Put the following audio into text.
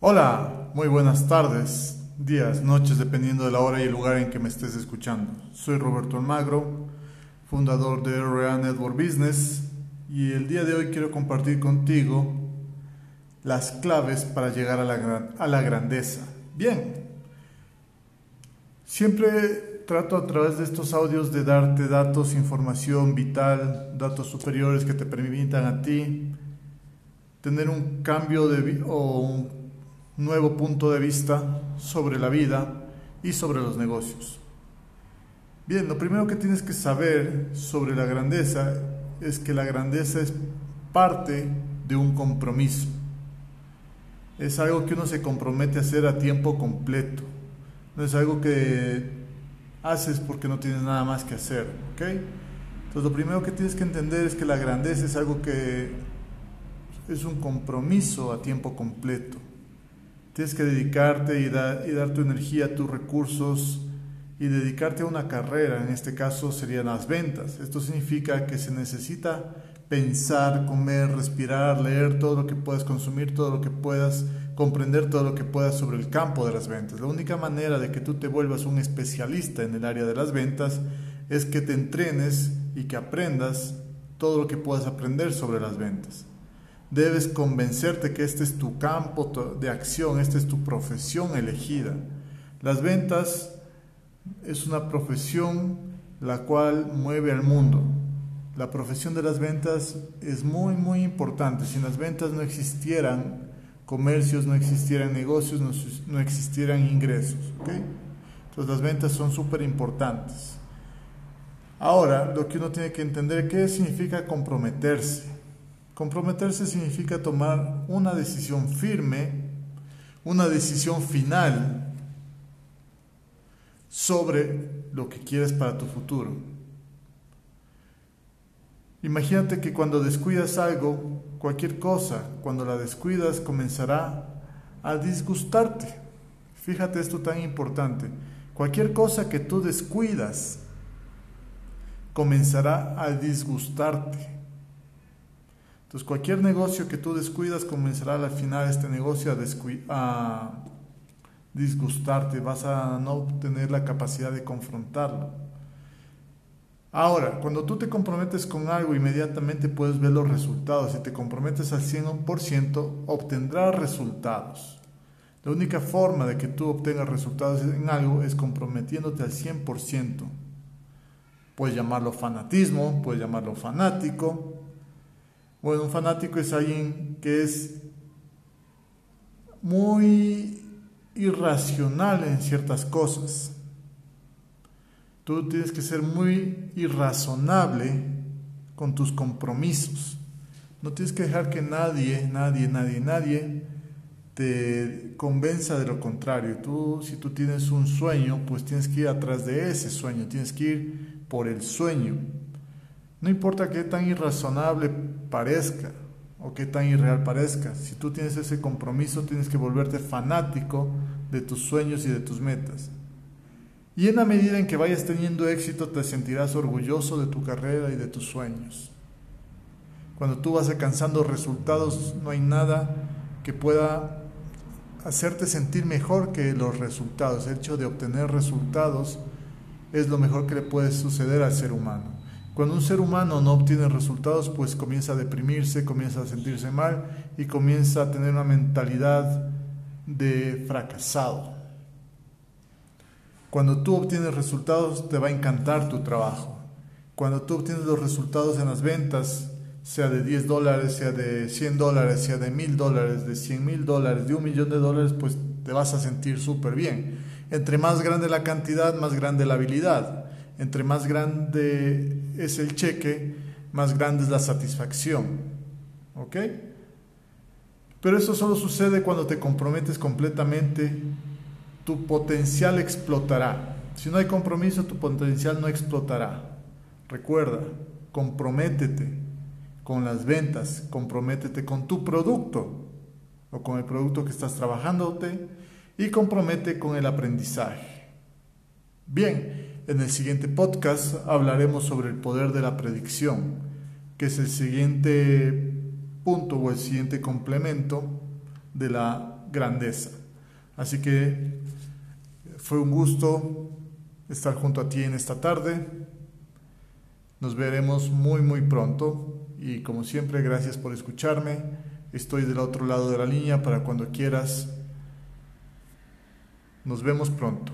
Hola, muy buenas tardes, días, noches, dependiendo de la hora y el lugar en que me estés escuchando. Soy Roberto Almagro, fundador de RA Network Business, y el día de hoy quiero compartir contigo las claves para llegar a la, a la grandeza. Bien, siempre trato a través de estos audios de darte datos, información vital, datos superiores que te permitan a ti tener un cambio de o un nuevo punto de vista sobre la vida y sobre los negocios. Bien, lo primero que tienes que saber sobre la grandeza es que la grandeza es parte de un compromiso. Es algo que uno se compromete a hacer a tiempo completo. No es algo que haces porque no tienes nada más que hacer, ¿ok? Entonces lo primero que tienes que entender es que la grandeza es algo que es un compromiso a tiempo completo. Tienes que dedicarte y, dar tu energía, tus recursos y dedicarte a una carrera, en este caso serían las ventas. Esto significa que se necesita pensar, comer, respirar, leer todo lo que puedas consumir, todo lo que puedas comprender, todo lo que puedas sobre el campo de las ventas. La única manera de que tú te vuelvas un especialista en el área de las ventas es que te entrenes y que aprendas todo lo que puedas aprender sobre las ventas. Debes convencerte que este es tu campo de acción, esta es tu profesión elegida. Las ventas es una profesión la cual mueve al mundo. La profesión de las ventas es muy, muy importante. Si las ventas no existieran comercios, no existieran negocios, no, existieran ingresos. Entonces las ventas son súper importantes. Ahora, lo que uno tiene que entender, ¿qué significa comprometerse? Comprometerse significa tomar una decisión firme, una decisión final sobre lo que quieres para tu futuro. Imagínate que cuando descuidas algo, cualquier cosa, cuando la descuidas comenzará a disgustarte. Fíjate esto tan importante. Cualquier cosa que tú descuidas comenzará a disgustarte. Entonces cualquier negocio que tú descuidas comenzará al final este negocio a, a disgustarte, vas a no tener la capacidad de confrontarlo. Ahora, cuando tú te comprometes con algo, inmediatamente puedes ver los resultados. Si te comprometes al 100%, obtendrás resultados. La única forma de que tú obtengas resultados en algo es comprometiéndote al 100%. Puedes llamarlo fanatismo, puedes llamarlo fanático, bueno, un fanático es alguien que es muy irracional en ciertas cosas. Tú tienes que ser muy irrazonable con tus compromisos. No tienes que dejar que nadie, nadie, nadie, nadie te convenza de lo contrario. Tú, si tú tienes un sueño, pues tienes que ir atrás de ese sueño, tienes que ir por el sueño. No importa qué tan irrazonable parezca o qué tan irreal parezca, si tú tienes ese compromiso tienes que volverte fanático de tus sueños y de tus metas. Y en la medida en que vayas teniendo éxito te sentirás orgulloso de tu carrera y de tus sueños. Cuando tú vas alcanzando resultados no hay nada que pueda hacerte sentir mejor que los resultados. El hecho de obtener resultados es lo mejor que le puede suceder al ser humano. Cuando un ser humano no obtiene resultados, pues comienza a deprimirse, comienza a sentirse mal y comienza a tener una mentalidad de fracasado. Cuando tú obtienes resultados, te va a encantar tu trabajo. Cuando tú obtienes los resultados en las ventas, sea de 10 dólares, sea de 100 dólares, sea de 1000 dólares, de 100 mil dólares, de un millón de dólares, pues te vas a sentir súper bien. Entre más grande la cantidad, más grande la habilidad. Entre más grande es el cheque, más grande es la satisfacción. ¿Ok? Pero eso solo sucede cuando te comprometes completamente. Tu potencial explotará. Si no hay compromiso, tu potencial no explotará. Recuerda, comprométete con las ventas, comprométete con tu producto o con el producto que estás trabajándote y compromete con el aprendizaje. Bien, en el siguiente podcast hablaremos sobre el poder de la predicción, que es el siguiente punto o el siguiente complemento de la grandeza. Así que fue un gusto estar junto a ti en esta tarde. Nos veremos muy muy pronto y como siempre gracias por escucharme. Estoy del otro lado de la línea para cuando quieras. Nos vemos pronto.